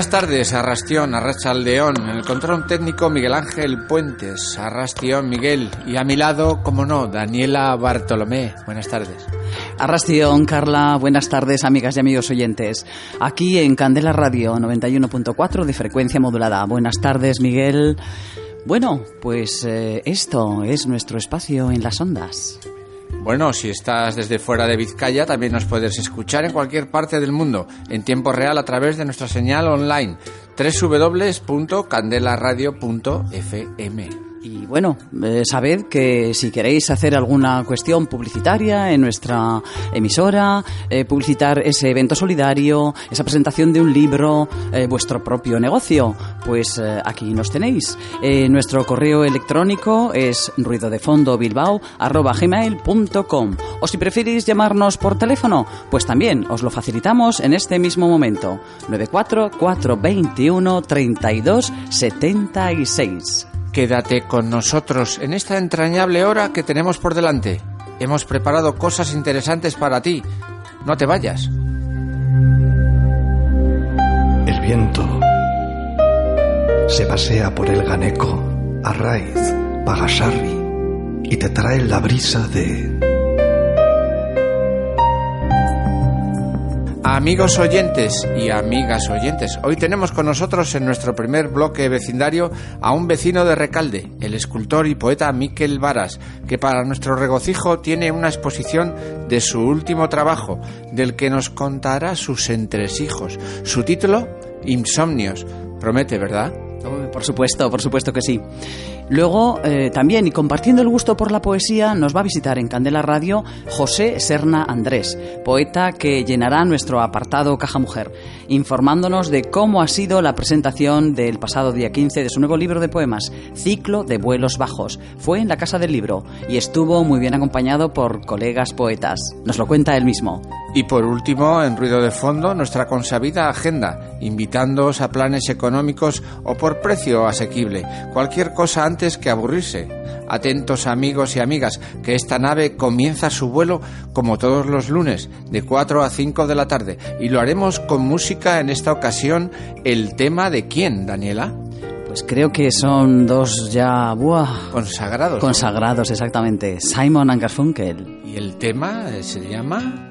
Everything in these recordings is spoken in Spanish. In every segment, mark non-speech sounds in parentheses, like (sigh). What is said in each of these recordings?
Buenas tardes, Arrastión, Arrachaldeón, en el control técnico Miguel Ángel Puentes, Arrastión Miguel, y a mi lado, como no, Daniela Bartolomé. Buenas tardes. Arrastión, Carla, buenas tardes, amigas y amigos oyentes. Aquí en Candela Radio 91.4 de frecuencia modulada. Buenas tardes, Miguel. Bueno, pues eh, esto es nuestro espacio en las ondas. Bueno, si estás desde fuera de Vizcaya, también nos puedes escuchar en cualquier parte del mundo, en tiempo real a través de nuestra señal online www.candelaradio.fm. Y bueno, eh, sabed que si queréis hacer alguna cuestión publicitaria en nuestra emisora, eh, publicitar ese evento solidario, esa presentación de un libro, eh, vuestro propio negocio, pues aquí nos tenéis. Nuestro correo electrónico es ruidodefondobilbao.gmail.com O si preferís llamarnos por teléfono, pues también os lo facilitamos en este mismo momento. 94 421 32 76. Quédate con nosotros en esta entrañable hora que tenemos por delante. Hemos preparado cosas interesantes para ti. No te vayas. El viento se pasea por el Ganeco, Arraiz, Pagasarri y te trae la brisa de Amigos oyentes y amigas oyentes, hoy tenemos con nosotros en nuestro primer bloque vecindario a un vecino de Recalde, el escultor y poeta Miquel Varas, que para nuestro regocijo tiene una exposición de su último trabajo, del que nos contará sus entresijos. Su título, Insomnios. Promete, ¿verdad? Por supuesto, por supuesto que sí. Luego, eh, también, y compartiendo el gusto por la poesía, nos va a visitar en Candela Radio José Serna Andrés, poeta que llenará nuestro apartado Caja Mujer, informándonos de cómo ha sido la presentación del pasado día 15 de su nuevo libro de poemas, Ciclo de Vuelos Bajos. Fue en la Casa del Libro y estuvo muy bien acompañado por colegas poetas. Nos lo cuenta él mismo. Y por último, en ruido de fondo, nuestra consabida agenda, invitándoos a planes económicos o por precio asequible, cualquier cosa antes que aburrirse. Atentos amigos y amigas, que esta nave comienza su vuelo como todos los lunes, de 4 a 5 de la tarde, y lo haremos con música en esta ocasión, el tema de quién, Daniela? Pues creo que son dos ya... ¡buah! Consagrados. ¿no? Consagrados, exactamente. Simon and Garfunkel. y el tema eh, se llama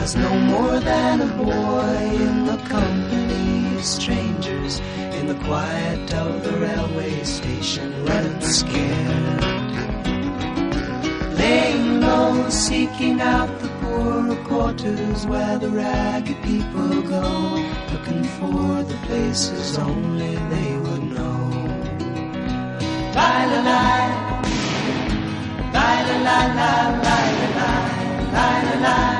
was no more than a boy in the company of strangers in the quiet of the railway station, running scared. Laying low, seeking out the poorer quarters where the ragged people go, looking for the places only they would know. La la la. La la la la la la la la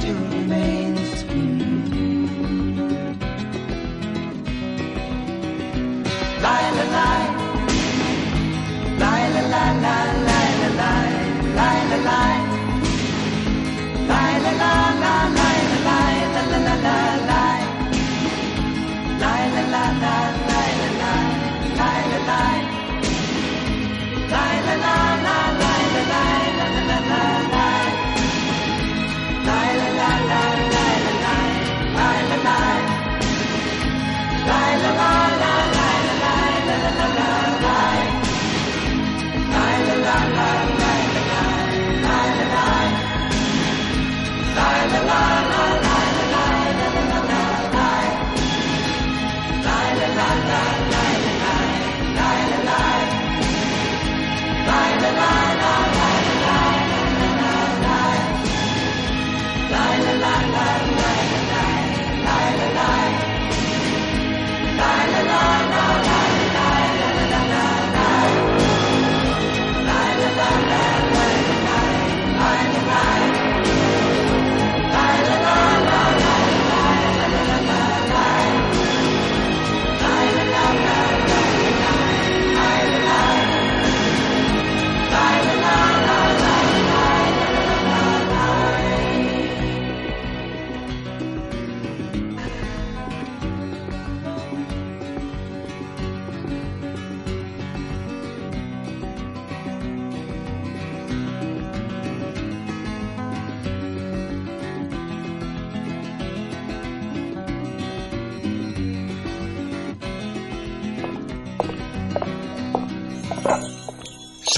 Do.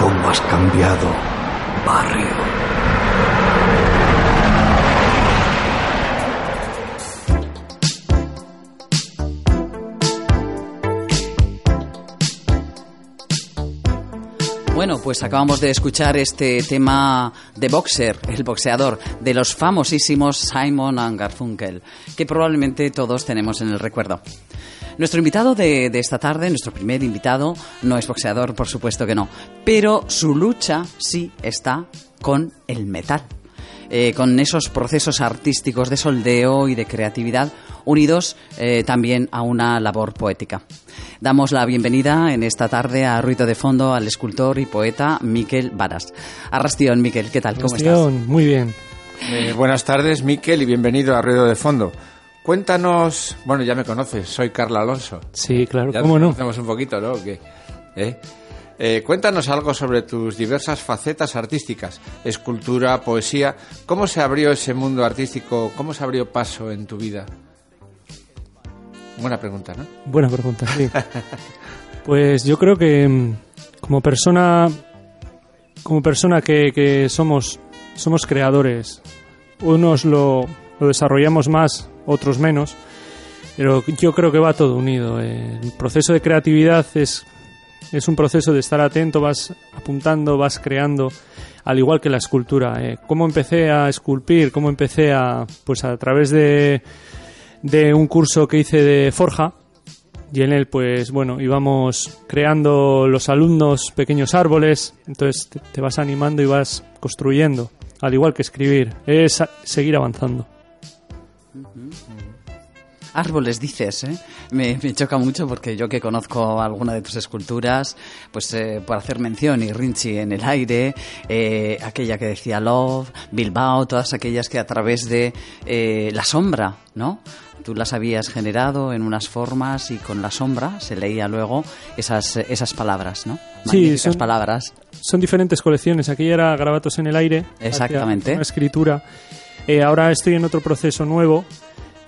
cómo has cambiado, barrio. Bueno, pues acabamos de escuchar este tema de Boxer, el boxeador, de los famosísimos Simon and Garfunkel, que probablemente todos tenemos en el recuerdo. Nuestro invitado de, de, esta tarde, nuestro primer invitado, no es boxeador, por supuesto que no, pero su lucha sí está con el metal. Eh, con esos procesos artísticos de soldeo y de creatividad unidos eh, también a una labor poética. Damos la bienvenida en esta tarde a Ruido de Fondo al escultor y poeta Miquel Varas. Arrastión, Miquel, ¿qué tal? ¿Cómo Arrastión, estás? Muy bien. Eh, buenas tardes, Miquel, y bienvenido a Ruido de Fondo. Cuéntanos, bueno, ya me conoces, soy Carla Alonso. Sí, claro, ya ¿cómo nos no? conocemos un poquito, ¿no? ¿Qué? ¿Eh? Eh, cuéntanos algo sobre tus diversas facetas artísticas, escultura, poesía. ¿Cómo se abrió ese mundo artístico? ¿Cómo se abrió paso en tu vida? Buena pregunta, ¿no? Buena pregunta, sí. (laughs) pues yo creo que mm, como persona, como persona que, que somos, somos creadores, unos lo, lo desarrollamos más, otros menos, pero yo creo que va todo unido. Eh, El proceso de creatividad es es un proceso de estar atento, vas apuntando, vas creando, al igual que la escultura. Eh, ¿Cómo empecé a esculpir? ¿Cómo empecé a, pues a través de, de un curso que hice de forja? Y en él, pues bueno, íbamos creando los alumnos pequeños árboles, entonces te, vas animando y vas construyendo, al igual que escribir, es seguir avanzando. Árboles dices, ¿eh? Me, me choca mucho porque yo que conozco alguna de tus esculturas, pues eh, por hacer mención, y Rinchi en el aire, eh, aquella que decía Love, Bilbao, todas aquellas que a través de eh, la sombra, ¿no? Tú las habías generado en unas formas y con la sombra se leía luego esas, esas palabras, ¿no? Sí, son- palabras. Son diferentes colecciones. Aquella era Grabatos en el aire. Exactamente. Una escritura. Eh, ahora estoy en otro proceso nuevo.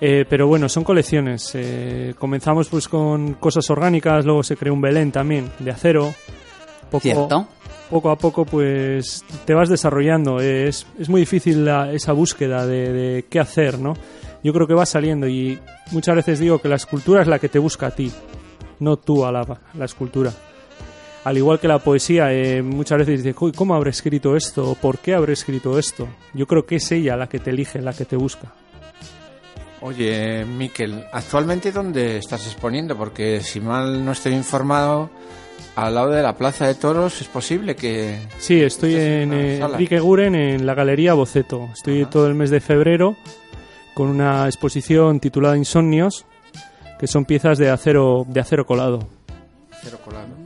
eh, pero bueno, son colecciones. Eh, comenzamos pues con cosas orgánicas, luego se creó un Belén también, de acero. Poco, ¿Cierto? poco a poco pues te vas desarrollando. Eh, Es, es muy difícil la- esa búsqueda de, de qué hacer, ¿no? Yo creo que va saliendo y muchas veces digo que la escultura es la que te busca a ti, no tú a la, la escultura. Al igual que la poesía, eh, muchas veces dices, "Uy, ¿cómo habré escrito esto? ¿O ¿Por qué habré escrito esto? Yo creo que es ella la que te elige, la que te busca. Oye, Miquel, ¿actualmente dónde estás exponiendo? Porque si mal no estoy informado, al lado de la Plaza de Toros es posible que... Sí, estoy en eh. Enrique Guren, en la Galería Boceto. Estoy Ajá. todo el mes de febrero con una exposición titulada Insomnios, que son piezas de acero, de acero colado. Cero colado.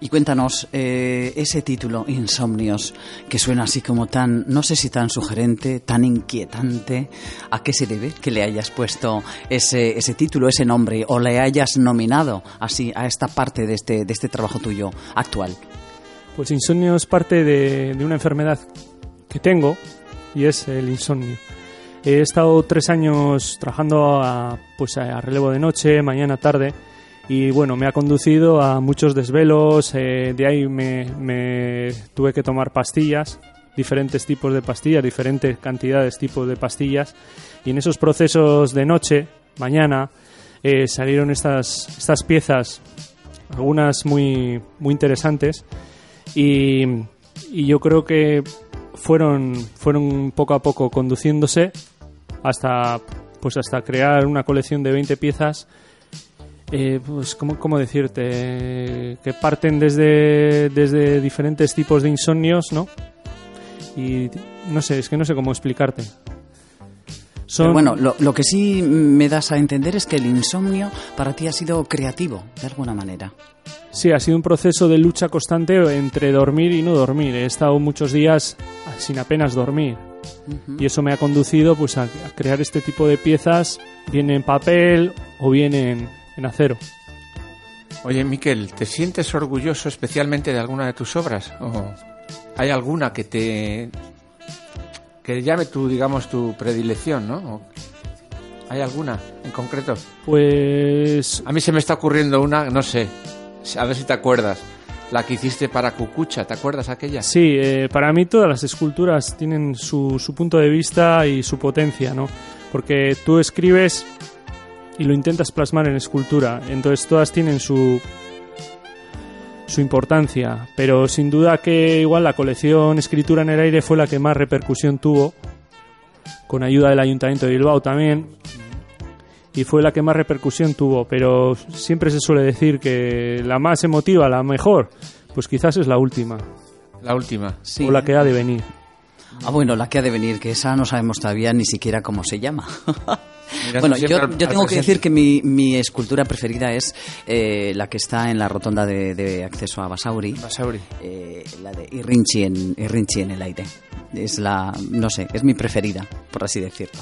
Y cuéntanos, eh, ese título, Insomnios, que suena así como tan, no sé si tan sugerente, tan inquietante, ¿a qué se debe que le hayas puesto ese, ese título, ese nombre, o le hayas nominado así a esta parte de este, de este trabajo tuyo actual? Pues insomnio es parte de, de una enfermedad que tengo y es el insomnio. He estado tres años trabajando a, pues a relevo de noche, mañana, tarde y bueno, me ha conducido a muchos desvelos, eh, de ahí me, tuve que tomar pastillas, diferentes tipos de pastillas, diferentes cantidades, tipos de pastillas. Y en esos procesos de noche, mañana, eh, salieron estas, estas piezas, algunas muy, muy interesantes. Y, y yo creo que fueron fueron poco a poco conduciéndose hasta pues hasta crear una colección de 20 piezas eh, pues cómo, cómo decirte que parten desde desde diferentes tipos de insomnios no y no sé es que no sé cómo explicarte son Pero bueno, lo, lo que sí me das a entender es que el insomnio para ti ha sido creativo, de alguna manera. Sí, ha sido un proceso de lucha constante entre dormir y no dormir. He estado muchos días sin apenas dormir. Y eso me ha conducido pues, a, a crear este tipo de piezas, bien en papel o bien en, en acero. Oye, Miquel, ¿te sientes orgulloso especialmente de alguna de tus obras? ¿O hay alguna que te... que llame tu, digamos, tu predilección, ¿no? ¿O ¿Hay alguna en concreto? Pues A mí se me está ocurriendo una, no sé, a ver si te acuerdas. La que hiciste para Cucucha, ¿te acuerdas aquella? sí, eh, para mí todas las esculturas tienen su, su punto de vista y su potencia, ¿no? Porque tú escribes y lo intentas plasmar en escultura, entonces todas tienen su su importancia, pero sin duda que igual la colección Escritura en el aire fue la que más repercusión tuvo, con ayuda del Ayuntamiento de Bilbao también, y fue la que más repercusión tuvo, pero siempre se suele decir que la más emotiva, la mejor, pues quizás es la última, La última. Sí. o la que ha de venir. Ah, bueno, la que ha de venir, que esa no sabemos todavía ni siquiera cómo se llama. (laughs) Mirando bueno, yo, al- yo al tengo que decir que mi, mi escultura preferida es eh, la que está en la rotonda de, de acceso a Basauri. Basauri. eh, la de Irrinchi en, Irrinchi en el aire. Es la, no sé, es mi preferida, por así decirlo.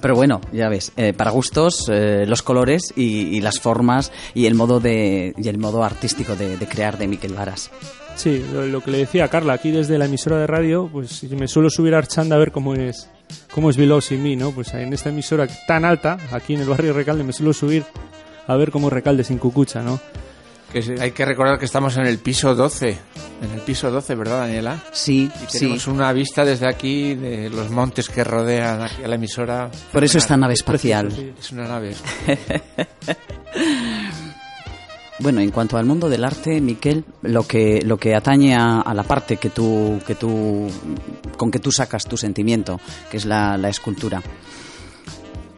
Pero bueno, ya ves, eh, para gustos, eh, los colores y, y las formas y el modo de y el modo artístico de, de crear de Miquel Varas. Sí, lo, lo que le decía a Carla, aquí desde la emisora de radio, pues me suelo subir a Archanda a ver cómo es cómo es Bilbao sin mí, ¿no? Pues en esta emisora tan alta, aquí en el barrio de Recalde, me suelo subir a ver cómo es Recalde sin Cucucha, ¿no? Que hay que recordar que estamos en el piso 12. En el piso 12, ¿verdad, Daniela? Sí, Y sí. tenemos una vista desde aquí de los montes que rodean aquí a la emisora. Por eso esta nave espacial. Sí. Es una nave. (laughs) Bueno, en cuanto al mundo del arte, Miquel, lo que lo que atañe a, la parte que tú que tú con que tú sacas tu sentimiento, que es la, escultura.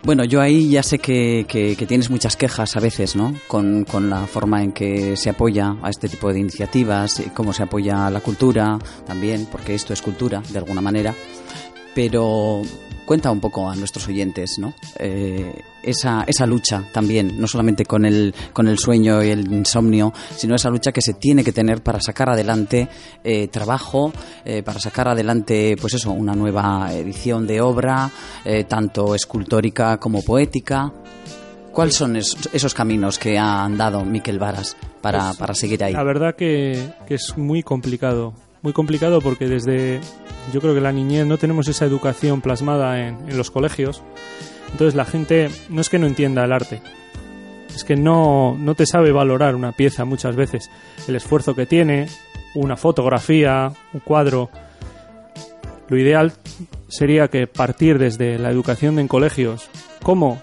Bueno, yo ahí ya sé que, que- que tienes muchas quejas a veces, ¿no? Con, con la forma en que se apoya a este tipo de iniciativas, cómo se apoya a la cultura también, porque esto es cultura, de alguna manera. pero cuenta un poco a nuestros oyentes, ¿no? Eh, esa, esa lucha también, no solamente con el, con el sueño y el insomnio, sino esa lucha que se tiene que tener para sacar adelante eh, trabajo, eh, para sacar adelante, pues eso, una nueva edición de obra, tanto escultórica como poética. ¿Cuáles son esos, esos caminos que ha andado Miquel Varas para, para seguir ahí? La verdad que, que es muy complicado. Muy complicado porque desde, yo creo que la niñez no tenemos esa educación plasmada en, en los colegios. Entonces la gente no es que no entienda el arte, es que no, no te sabe valorar una pieza muchas veces. El esfuerzo que tiene, una fotografía, un cuadro. Lo ideal sería que partir desde la educación en colegios. ¿Cómo?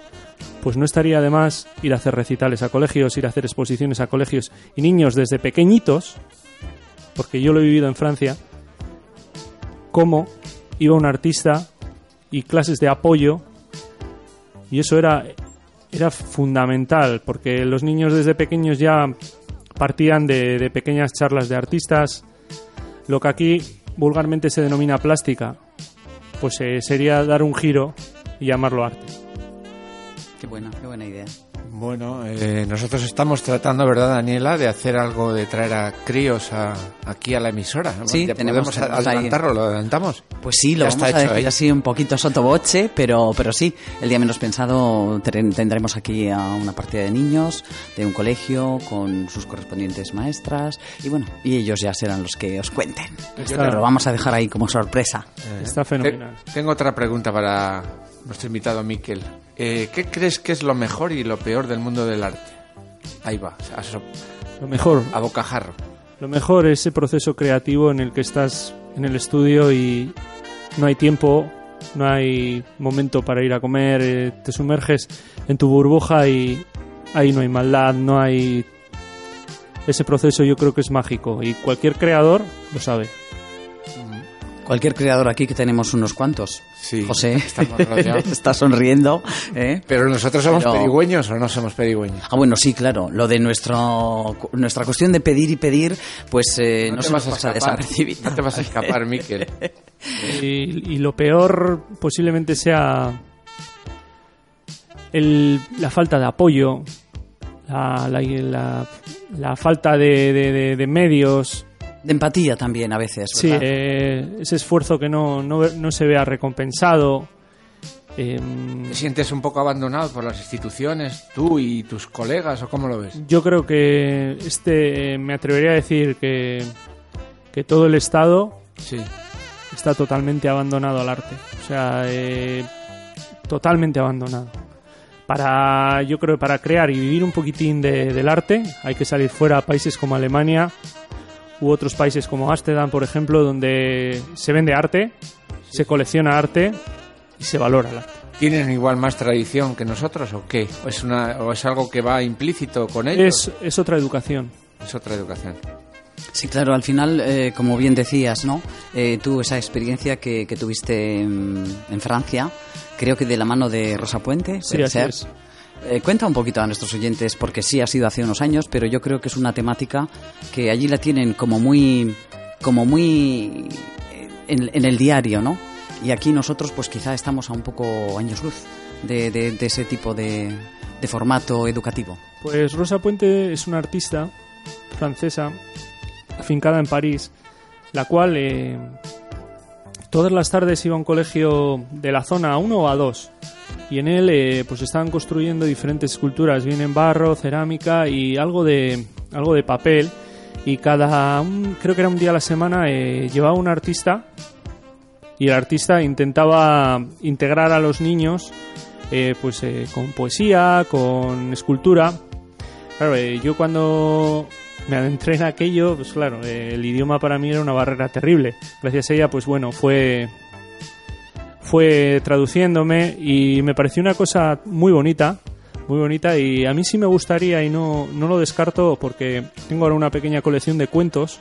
Pues no estaría de más ir a hacer recitales a colegios, ir a hacer exposiciones a colegios y niños desde pequeñitos, porque yo lo he vivido en Francia, cómo iba un artista y clases de apoyo y eso era era fundamental porque los niños desde pequeños ya partían de, pequeñas charlas de artistas lo que aquí vulgarmente se denomina plástica pues eh, sería dar un giro y llamarlo arte Qué buena, qué buena idea. Bueno, eh, nosotros estamos tratando, ¿verdad, Daniela, de hacer algo de traer a críos a- aquí a la emisora? Sí, Ya tenemos- podemos ahí- adelantarlo, lo adelantamos. Pues sí, lo Ya vamos está a hecho decir así un poquito sotoboche, pero, pero sí, el día menos pensado tendremos aquí a una partida de niños de un colegio con sus correspondientes maestras y bueno, y ellos ya serán los que os cuenten. Está- Pero lo vamos a dejar ahí como sorpresa. está fenomenal Te- tengo otra pregunta para nuestro invitado Miquel. Eh, ¿Qué crees que es lo mejor y lo peor del mundo del arte? Ahí va, a, so- lo mejor a bocajarro. Lo mejor es ese proceso creativo en el que estás en el estudio y no hay tiempo, no hay momento para ir a comer, eh, te sumerges en tu burbuja y ahí no hay maldad, no hay... Ese proceso yo creo que es mágico y cualquier creador lo sabe. Cualquier creador aquí que tenemos unos cuantos. Sí, José (laughs) (laughs) está sonriendo. ¿eh? Pero nosotros somos Pero- pedigüeños o no somos pedigüeños. Ah, bueno, sí, claro. Lo de nuestro, nuestra cuestión de pedir y pedir, pues eh, no, te se nos vas a pasa. No te vas a escapar, Miquel. Y, y lo peor posiblemente sea el- la falta de apoyo, la, la- la- la falta de, de- de- de medios, De empatía también a veces, sí, ¿verdad? eh, ese esfuerzo que no, no, no se vea recompensado. em, ¿Te sientes un poco abandonado por las instituciones, tú y tus colegas, o cómo lo ves? yo creo que este me atrevería a decir que, que todo el Estado Sí. está totalmente abandonado al arte. O sea, eh, totalmente abandonado. Para, yo creo que para crear y vivir un poquitín de- del arte hay que salir fuera a países como Alemania u otros países como Ámsterdam, por ejemplo, donde se vende arte, se colecciona arte y se valora el arte. ¿Tienen igual más tradición que nosotros o qué? ¿O es, una, o es algo que va implícito con ellos? Es, es otra educación. Es otra educación. Sí, claro, al final, eh, como bien decías, ¿no? Eh, tú esa experiencia que, que tuviste en, en Francia, creo que de la mano de Rosa Puente, Sí, así ser. es. Eh, cuenta un poquito a nuestros oyentes, porque sí ha sido hace unos años, pero yo creo que es una temática que allí la tienen como muy, como muy eh, en, el diario, ¿no? Y aquí nosotros, pues quizá estamos a un poco años luz de ese tipo de, de formato educativo. Pues Rosa Puente es una artista francesa afincada en París, la cual eh, todas las tardes iba a un colegio de la zona a uno o a dos. Y en él eh, pues estaban construyendo diferentes esculturas, bien en barro, cerámica y algo de, algo de papel. Y cada, creo que era un día a la semana, eh, llevaba un artista y el artista intentaba integrar a los niños eh, pues eh, con poesía, con escultura. Claro, yo cuando me adentré en aquello, pues claro, eh, el idioma para mí era una barrera terrible. Gracias a ella, pues bueno, fue fue traduciéndome y me pareció una cosa muy bonita, muy bonita y a mí sí me gustaría y no, no lo descarto porque tengo ahora una pequeña colección de cuentos,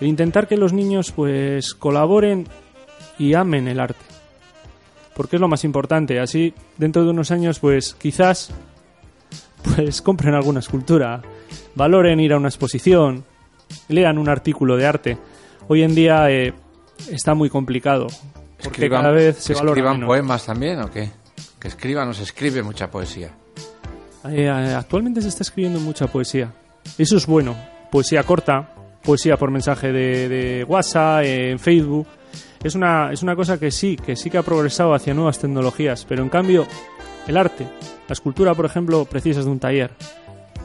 intentar que los niños pues colaboren y amen el arte. Porque es lo más importante, así dentro de unos años pues quizás pues compren alguna escultura, valoren ir a una exposición, lean un artículo de arte. Hoy en día eh, está muy complicado porque cada vez se valora escriban menos. poemas también o qué? Que escriban o se escribe mucha poesía. Eh, eh, actualmente se está escribiendo mucha poesía. Eso es bueno. Poesía corta, poesía por mensaje de, de WhatsApp, eh, en Facebook. Es una, es una cosa que sí, que sí que ha progresado hacia nuevas tecnologías, pero en cambio, el arte, la escultura, por ejemplo, precisas de un taller,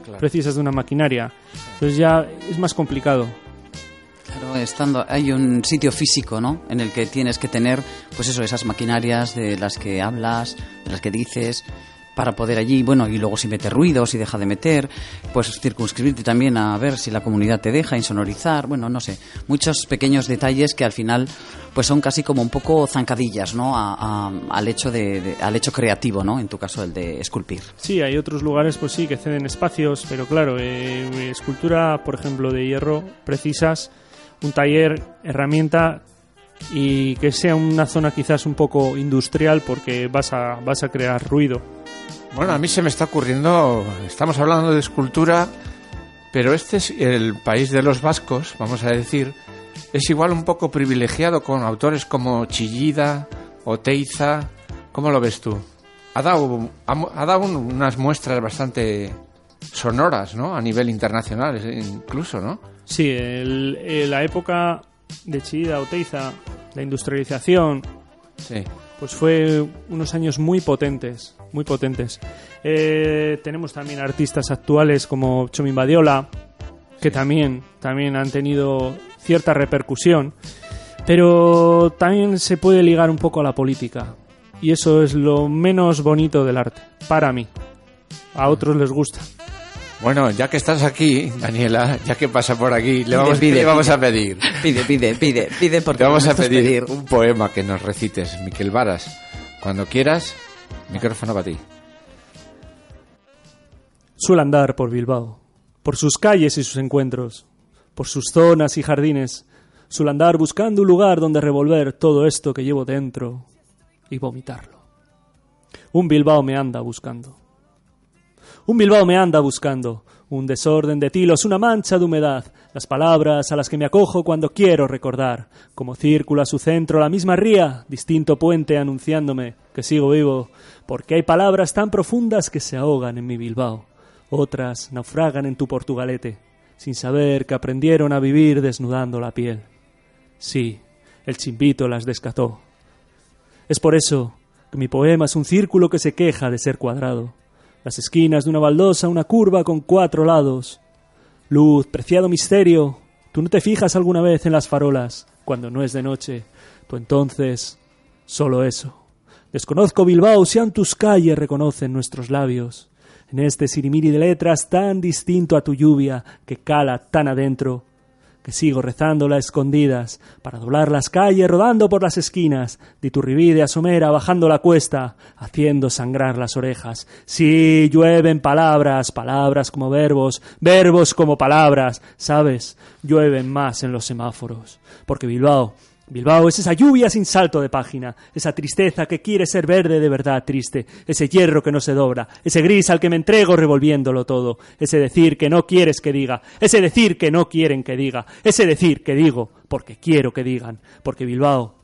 Claro. precisas de una maquinaria. Entonces ya es más complicado. Claro, estando, hay un sitio físico, ¿no? En el que tienes que tener, pues eso, esas maquinarias de las que hablas, de las que dices, para poder allí, bueno, y luego si mete ruido, si deja de meter, pues circunscribirte también a ver si la comunidad te deja insonorizar, bueno, no sé, muchos pequeños detalles que al final, pues son casi como un poco zancadillas, ¿no? Al hecho de- al hecho creativo, ¿no? En tu caso, el de esculpir. Sí, hay otros lugares, pues sí, que ceden espacios, pero claro, eh, escultura, por ejemplo, de hierro, precisas un taller, herramienta y que sea una zona quizás un poco industrial porque vas a, vas a crear ruido. Bueno, a mí se me está ocurriendo, estamos hablando de escultura, pero este es el país de los vascos, vamos a decir, es igual un poco privilegiado con autores como Chillida o Teiza. ¿Cómo lo ves tú? Ha dado, ha, dado un- unas muestras bastante sonoras, ¿no? A nivel internacional, incluso, ¿no? Sí, el- eh, la época de Chida, Oteiza, la industrialización, Sí. Pues fue unos años muy potentes, muy potentes. Eh, tenemos también artistas actuales como Chomin Badiola, que también, también han tenido cierta repercusión, pero también se puede ligar un poco a la política. Y eso es lo menos bonito del arte, para mí. A otros les gusta. Bueno, ya que estás aquí, Daniela, ya que pasa por aquí, le vamos, pide, ¿qué le vamos pide. a pedir? Pide, pide, pide, pide porque vamos a es pedir un poema que nos recites, Miquel Varas. Cuando quieras, micrófono para ti. Suele andar por Bilbao, por sus calles y sus encuentros, por sus zonas y jardines. Suele andar buscando un lugar donde revolver todo esto que llevo dentro y vomitarlo. Un Bilbao me anda buscando. Un Bilbao me anda buscando. Un desorden de tilos, una mancha de humedad, las palabras a las que me acojo cuando quiero recordar. Como círculo a su centro, la misma ría, distinto puente anunciándome que sigo vivo, porque hay palabras tan profundas que se ahogan en mi Bilbao. Otras naufragan en tu Portugalete, sin saber que aprendieron a vivir desnudando la piel. Sí, el chimbito las descató. Es por eso que mi poema es un círculo que se queja de ser cuadrado. Las esquinas de una baldosa, una curva con cuatro lados. Luz, preciado misterio, tú no te fijas alguna vez en las farolas cuando no es de noche. Tú entonces, solo eso. Desconozco Bilbao, si aun tus calles reconocen nuestros labios. En este sirimiri de letras tan distinto a tu lluvia que cala tan adentro, que sigo rezándola a escondidas, para doblar las calles rodando por las esquinas, de Iturribide a Somera bajando la cuesta, haciendo sangrar las orejas. Sí, llueven palabras, palabras como verbos, verbos como palabras, ¿sabes? Llueven más en los semáforos, porque Bilbao Bilbao es esa lluvia sin salto de página, esa tristeza que quiere ser verde de verdad triste, ese hierro que no se dobla, ese gris al que me entrego revolviéndolo todo, ese decir que no quieres que diga, ese decir que no quieren que diga, ese decir que digo porque quiero que digan, porque Bilbao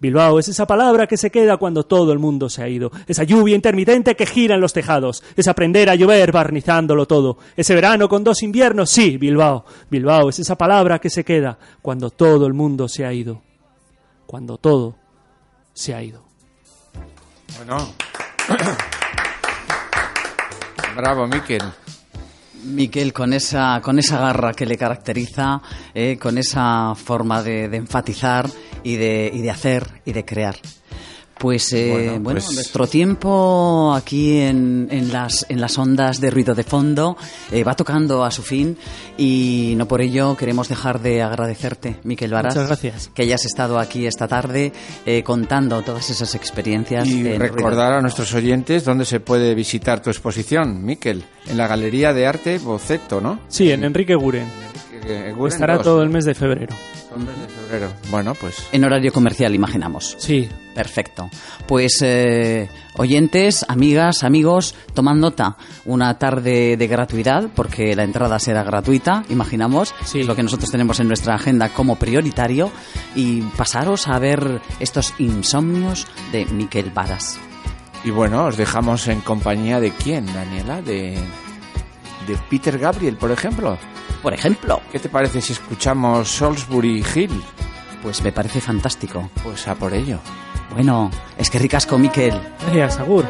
Bilbao es esa palabra que se queda cuando todo el mundo se ha ido, esa lluvia intermitente que gira en los tejados, es aprender a llover barnizándolo todo, ese verano con dos inviernos, sí, Bilbao. Bilbao es esa palabra que se queda cuando todo el mundo se ha ido, cuando todo se ha ido. Bueno. (coughs) Bravo, Miquel. Miquel, con esa, con esa garra que le caracteriza, eh, con esa forma de, de enfatizar y de, y de hacer y de crear. Pues eh, Bueno, bueno, pues- nuestro tiempo aquí en, en, las, en las ondas de ruido de fondo eh, va tocando a su fin y no por ello queremos dejar de agradecerte, Miquel Varas, Muchas gracias. que hayas estado aquí esta tarde eh, contando todas esas experiencias. Y en Ruido recordar a nuestros oyentes dónde se puede visitar tu exposición, Miquel. En la Galería de Arte Boceto, ¿no? Sí, en Enrique Guren. Eh, Guren Estará 2. todo el mes de febrero. Hombres de febrero. Bueno, pues En horario comercial, imaginamos. Sí, Perfecto. Pues eh, oyentes, amigas, amigos, tomad nota. Una tarde de gratuidad, porque la entrada será gratuita, imaginamos. Sí. Es lo que nosotros tenemos en nuestra agenda como prioritario. Y pasaros a ver estos insomnios de Miquel Varas. Y bueno, os dejamos en compañía de quién, Daniela? De, de Peter Gabriel, por ejemplo. Por ejemplo, ¿Qué te parece si escuchamos Salisbury Hill? pues me parece fantástico. Pues a por ello. Bueno, es que ricasco, Miquel. gracias, Agur.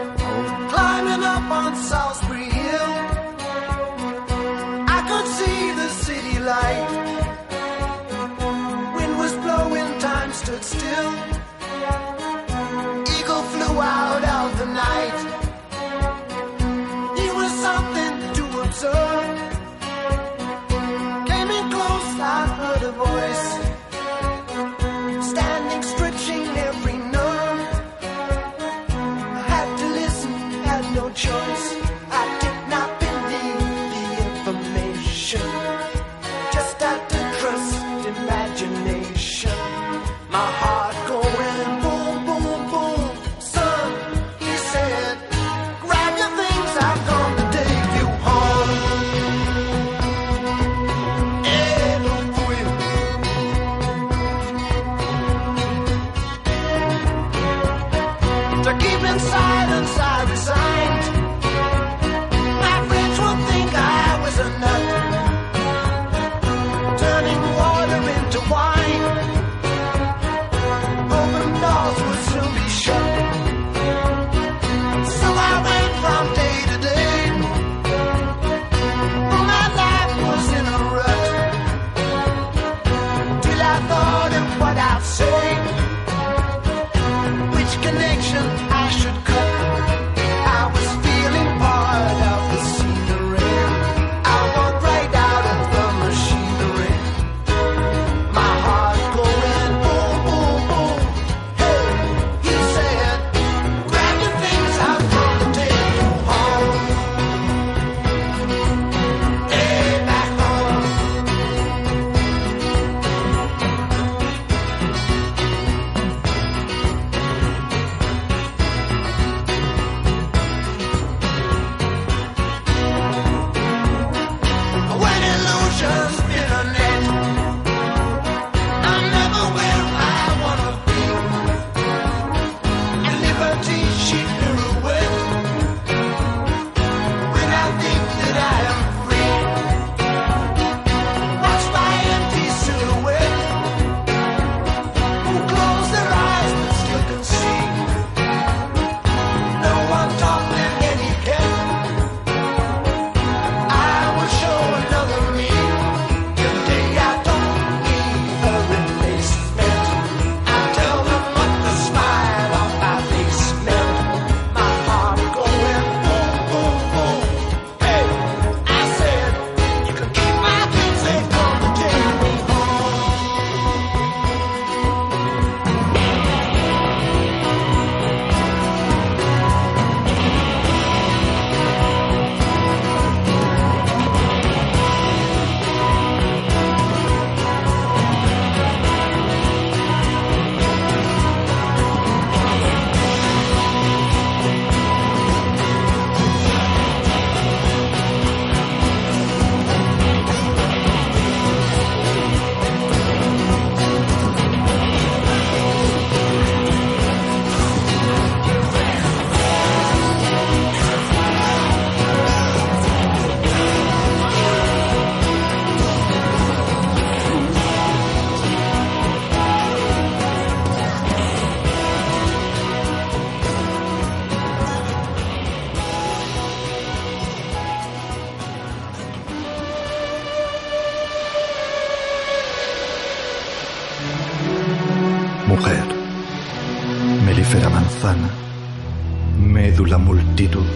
Médula multitud,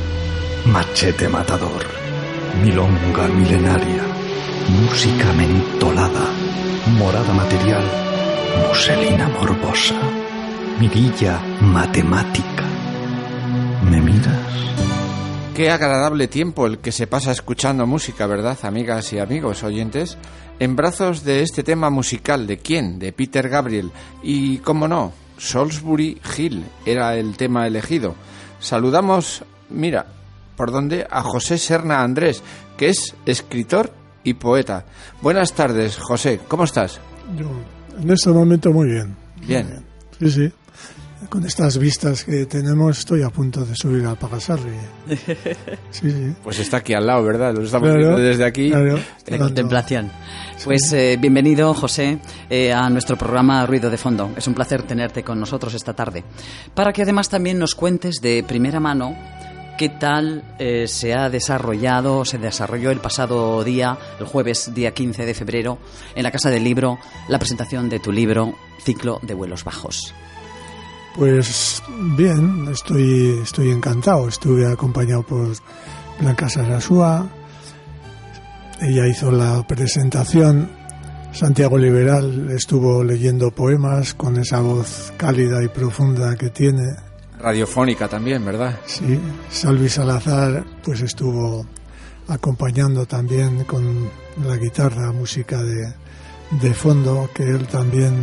machete matador, milonga milenaria, música mentolada, morada material, muselina morbosa, mirilla matemática. ¿Me miras? Qué agradable tiempo el que se pasa escuchando música, ¿verdad, amigas y amigos oyentes? En brazos de este tema musical, ¿de quién? De Peter Gabriel. Y, cómo no, Salisbury Hill era el tema elegido. Saludamos, mira, ¿por dónde? A José Serna Andrés, que es escritor y poeta. Buenas tardes, José, ¿cómo estás? Yo, en este momento muy bien. Bien. Sí, sí. Con estas vistas que tenemos estoy a punto de subir al Pagasarri. (laughs) Sí, sí. Pues está aquí al lado, ¿verdad? Lo estamos Claro, viendo desde aquí. claro. De contemplación. Pues eh, bienvenido, José, eh, a nuestro programa Ruido de Fondo. Es un placer tenerte con nosotros esta tarde. Para que además también nos cuentes de primera mano qué tal eh, se ha desarrollado, se desarrolló el pasado día, el jueves, día 15 de febrero, en la Casa del Libro, la presentación de tu libro Ciclo de Vuelos Bajos. Pues bien, estoy, estoy encantado. Estuve acompañado por Blanca Sarasúa. Ella hizo la presentación. Santiago Liberal estuvo leyendo poemas con esa voz cálida y profunda que tiene. Radiofónica también, ¿verdad? Sí, Salvi Salazar pues estuvo acompañando también con la guitarra, música de, de fondo, que él también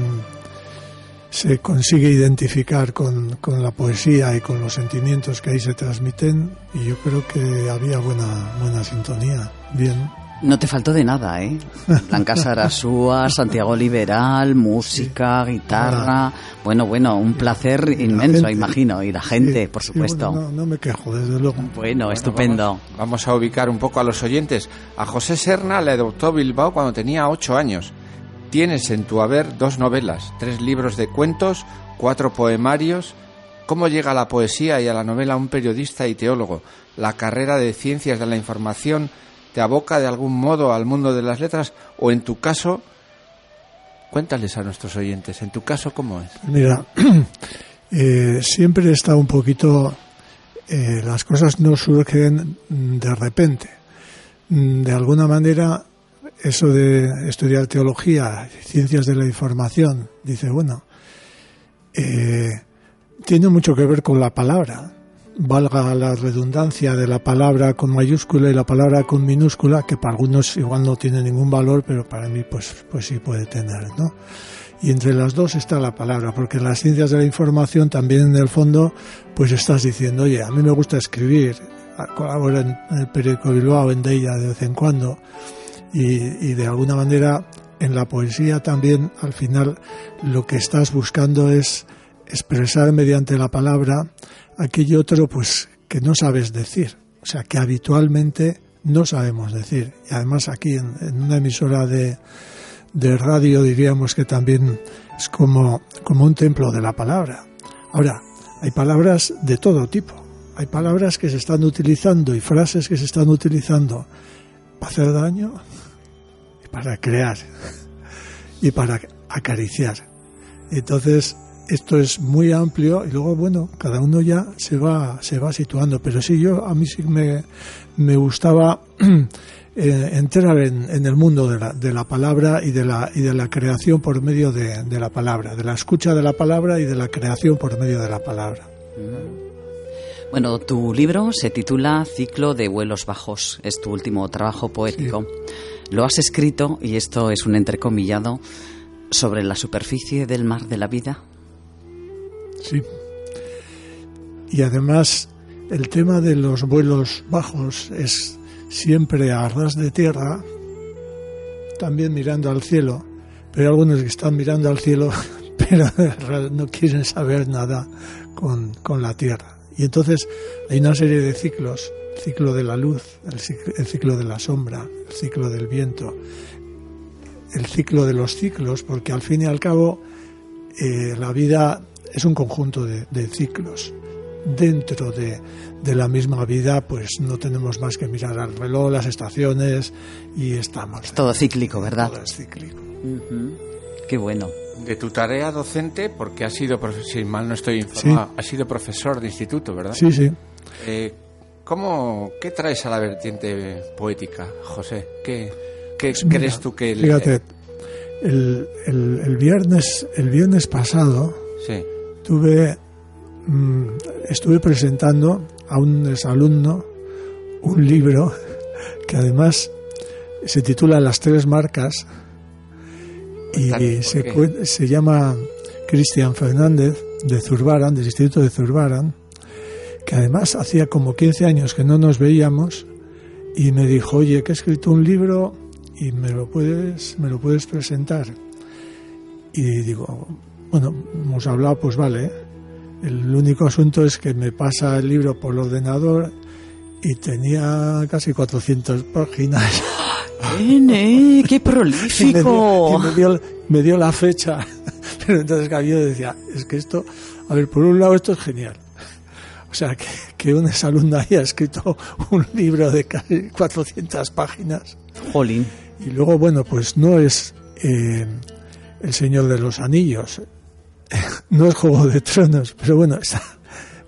se consigue identificar con, con la poesía y con los sentimientos que ahí se transmiten y yo creo que había buena, buena sintonía. Bien. No te faltó de nada, ¿eh? (laughs) Blanca Sarasúa, Santiago Liberal, música, guitarra. Bueno, bueno, un placer inmenso, gente. imagino. Y la gente, Sí, por sí, supuesto. bueno, no, no me quejo, desde luego. Bueno, estupendo. Vamos, vamos a ubicar un poco a los oyentes. A José Serna le adoptó Bilbao cuando tenía ocho años. Tienes en tu haber dos novelas, tres libros de cuentos, cuatro poemarios. ¿Cómo llega la poesía y a la novela un periodista y teólogo? ¿La carrera de ciencias de la información te aboca de algún modo al mundo de las letras? ¿O en tu caso, cuéntales a nuestros oyentes, en tu caso, ¿cómo es? Mira, (clears throat) eh, siempre está un poquito, eh, las cosas no surgen de repente. Mm, De alguna manera, eso de estudiar teología, ciencias de la información, dice, bueno, eh, tiene mucho que ver con la palabra. Valga la redundancia de la palabra con mayúscula y la palabra con minúscula, que para algunos igual no tiene ningún valor, pero para mí pues, pues sí puede tener, ¿no? Y entre las dos está la palabra, porque en las ciencias de la información también en el fondo, pues estás diciendo, oye, a mí me gusta escribir, colaboro en, el periódico Bilbao, en Deia de vez en cuando, y, de alguna manera en la poesía también al final lo que estás buscando es expresar mediante la palabra aquello otro pues que no sabes decir, o sea que habitualmente no sabemos decir. Y además aquí en, en una emisora de, de radio diríamos que también es como, como un templo de la palabra. Ahora, hay palabras de todo tipo. Hay palabras que se están utilizando y frases que se están utilizando para hacer daño para crear y para acariciar. Entonces, esto es muy amplio y luego, bueno, cada uno ya se va, se va situando. Pero sí, yo a mí sí me, me gustaba (clears throat) eh, entrar en, en, el mundo de la, de la, palabra y de la, y de la creación por medio de, de, la palabra, de la escucha de la palabra y de la creación por medio de la palabra. Bueno, tu libro se titula Ciclo de vuelos bajos. Es tu último trabajo poético. Sí. Lo has escrito, y esto es un entrecomillado, sobre la superficie del mar de la vida. Sí. Y además, el tema de los vuelos bajos es siempre a ras de tierra, también mirando al cielo, pero hay algunos que están mirando al cielo, (laughs) pero no quieren saber nada con, con la tierra. Y entonces hay una serie de ciclos, el ciclo de la luz, el ciclo, el ciclo de la sombra, el ciclo del viento, el ciclo de los ciclos, porque al fin y al cabo eh, la vida es un conjunto de, de ciclos. Dentro de, de, la misma vida, pues no tenemos más que mirar al reloj, las estaciones y estamos. Es todo cíclico, ¿verdad? Todo es cíclico. Uh -huh. Qué bueno. De tu tarea docente, porque has sido, si mal no estoy informado, sí. has sido profesor de instituto, ¿verdad? Sí, sí. Eh, ¿cómo, ¿Qué traes a la vertiente poética, José? ¿Qué, qué pues mira, crees tú que... Fíjate, el, el, el, viernes, el viernes pasado sí. tuve, mmm, estuve presentando a un exalumno un libro (laughs) que además se titula Las tres marcas y se, ¿por cuen- se llama Cristian Fernández de Zurbaran, del distrito de Zurbaran, que además hacía como 15 años que no nos veíamos y me dijo, oye, que he escrito un libro y me lo puedes, me lo puedes presentar. Y digo, bueno, hemos hablado, pues vale. El único asunto es que me pasa el libro por el ordenador y tenía casi 400 páginas. Nene, (laughs) ¡Qué Y me dio, y prolífico! me dio- me dio la fecha. (laughs) Pero entonces yo decía, es que esto, a ver, por un lado esto es genial. O sea, que, que un exalumno haya escrito un libro de casi 400 páginas. Jolín. Y luego, bueno, pues no es eh, El Señor de los Anillos, (laughs) no es Juego de Tronos, pero bueno, está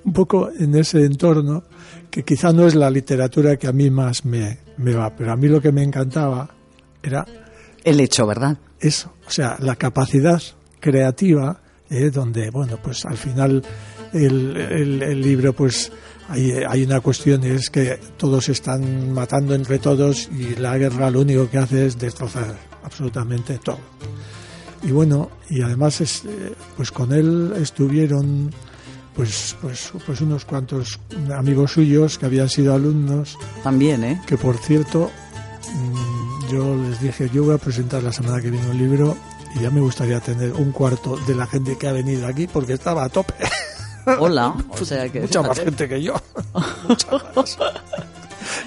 un poco en ese entorno que quizá no es la literatura que a mí más me, me va, pero a mí lo que me encantaba era El hecho, ¿verdad? eso, o sea, la capacidad creativa, eh, donde, bueno, pues al final el, el- el libro, pues hay, hay una cuestión y es que todos están matando entre todos y la guerra lo único que hace es destrozar absolutamente todo. Y bueno, y además, es, eh, pues con él estuvieron pues, pues, pues unos cuantos amigos suyos que habían sido alumnos También, ¿eh? que por cierto, mm, yo les dije, yo voy a presentar la semana que viene un libro y ya me gustaría tener un cuarto de la gente que ha venido aquí porque estaba a tope. (laughs) Hola. (laughs) O sea que. Mucha más gente que yo. (laughs) Mucha más.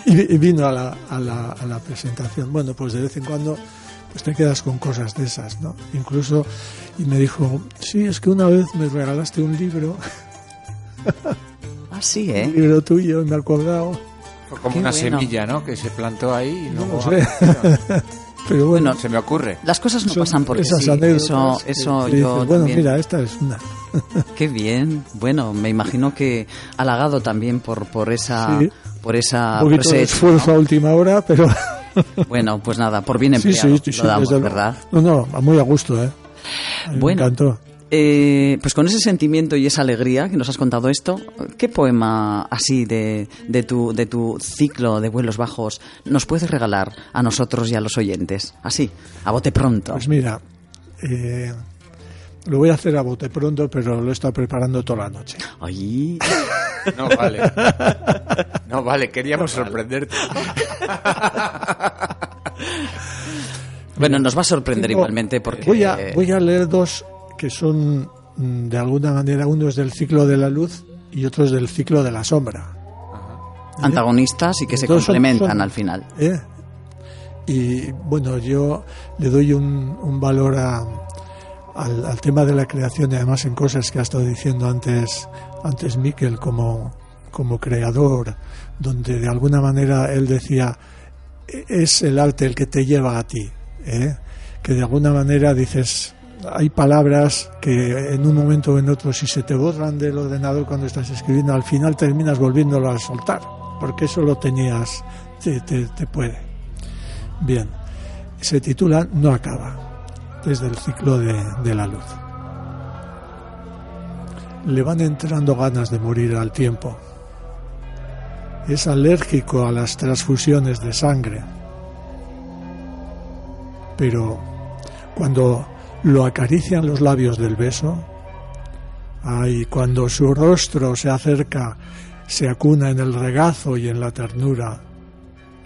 Y, y vino a la, a, la, a la presentación. Bueno, pues de vez en cuando pues te quedas con cosas de esas, ¿no? Incluso, y me dijo, sí, es que una vez me regalaste un libro, (laughs) Ah, sí, un ¿eh? libro tuyo, me he acordado. Fue como Qué una bueno. semilla, ¿no? Que se plantó ahí y No luego... lo sé. Pero bueno, Bueno, Se me ocurre. Las cosas no son pasan porque esas sí. anécdotas Eso, que- eso que yo dices, bueno, también. mira, esta es una. (laughs) Qué bien. Bueno, me imagino que halagado también por, por esa, Sí. por esa, un por poquito ese de hecho, esfuerzo a última hora, pero ¿no? (laughs) Bueno, pues nada, por bien empleado. sí, sí, lo damos. ¿verdad? No, no, muy a gusto, ¿eh? Bueno. Me encantó. Eh, pues con ese sentimiento y esa alegría que nos has contado esto, ¿qué poema así de, de, tu, de tu ciclo de vuelos bajos nos puedes regalar a nosotros y a los oyentes? Así, a bote pronto. Pues mira, eh, lo voy a hacer a bote pronto, pero lo he estado preparando toda la noche. Ay, No vale. No vale, queríamos sorprenderte. bueno, nos va a sorprender Tengo- igualmente porque... Voy a, voy a leer dos que son, mm, de alguna manera, uno es del ciclo de la luz y otro es del ciclo de la sombra. antagonistas y que se son- complementan son- al final. ¿eh? Y bueno, yo le doy un, un valor a- al, al tema de la creación y además en cosas que ha estado diciendo antes, antes Miquel como, como creador, donde de alguna manera él decía, "E- es el arte el que te lleva a ti, ¿eh? que de alguna manera dices, hay palabras que en un momento o en otro, si se te borran del ordenador cuando estás escribiendo, al final terminas volviéndolo a soltar, porque eso lo tenías, te, te, te puede. Bien, se titula No acaba, desde el ciclo de, de la luz. Le van entrando ganas de morir al tiempo. Es alérgico a las transfusiones de sangre. Pero cuando lo acarician los labios del beso, ay, cuando su rostro se acerca, se acuna en el regazo y en la ternura,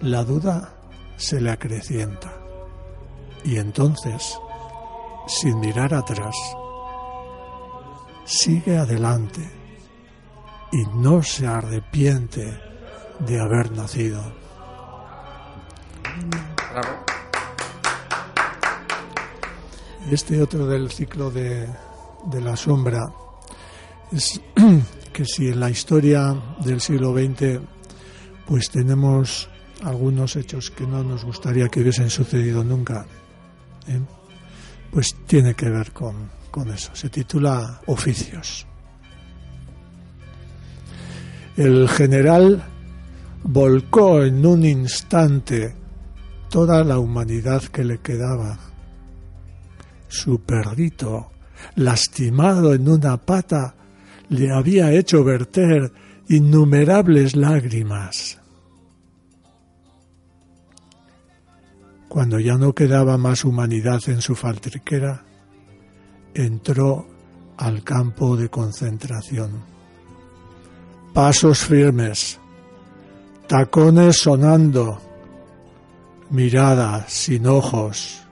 la duda se le acrecienta. Y entonces, sin mirar atrás, sigue adelante y no se arrepiente de haber nacido. Bravo. Este otro del ciclo de, de la sombra es (clears throat) que si en la historia del siglo XX pues tenemos algunos hechos que no nos gustaría que hubiesen sucedido nunca, ¿eh? pues tiene que ver con, con eso. Se titula Oficios. El general volcó en un instante toda la humanidad que le quedaba su perrito, lastimado en una pata, le había hecho verter innumerables lágrimas. Cuando ya no quedaba más humanidad en su faltriquera, entró al campo de concentración. Pasos firmes, tacones sonando, mirada sin ojos,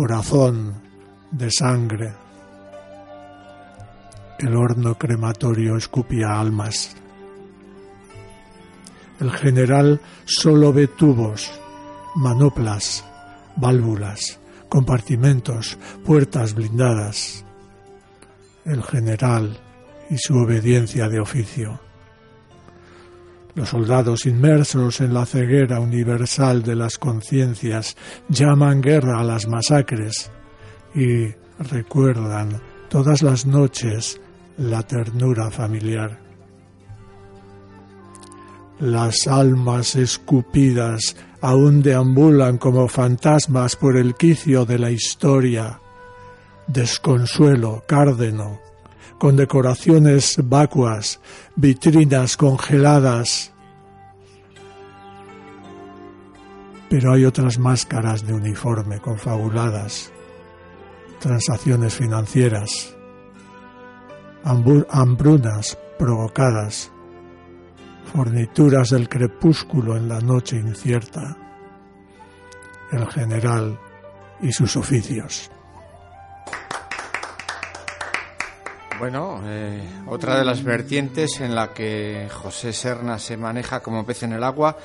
corazón de sangre. El horno crematorio escupía almas. El general solo ve tubos, manoplas, válvulas, compartimentos, puertas blindadas. El general y su obediencia de oficio. Los soldados inmersos en la ceguera universal de las conciencias llaman guerra a las masacres y recuerdan todas las noches la ternura familiar. Las almas escupidas aún deambulan como fantasmas por el quicio de la historia. Desconsuelo, cárdeno, con decoraciones vacuas, vitrinas congeladas. Pero hay otras máscaras de uniforme confabuladas, transacciones financieras, hambrunas provocadas, fornituras del crepúsculo en la noche incierta, el general y sus oficios. Bueno, eh, otra de las vertientes en la que José Serna se maneja como pez en el agua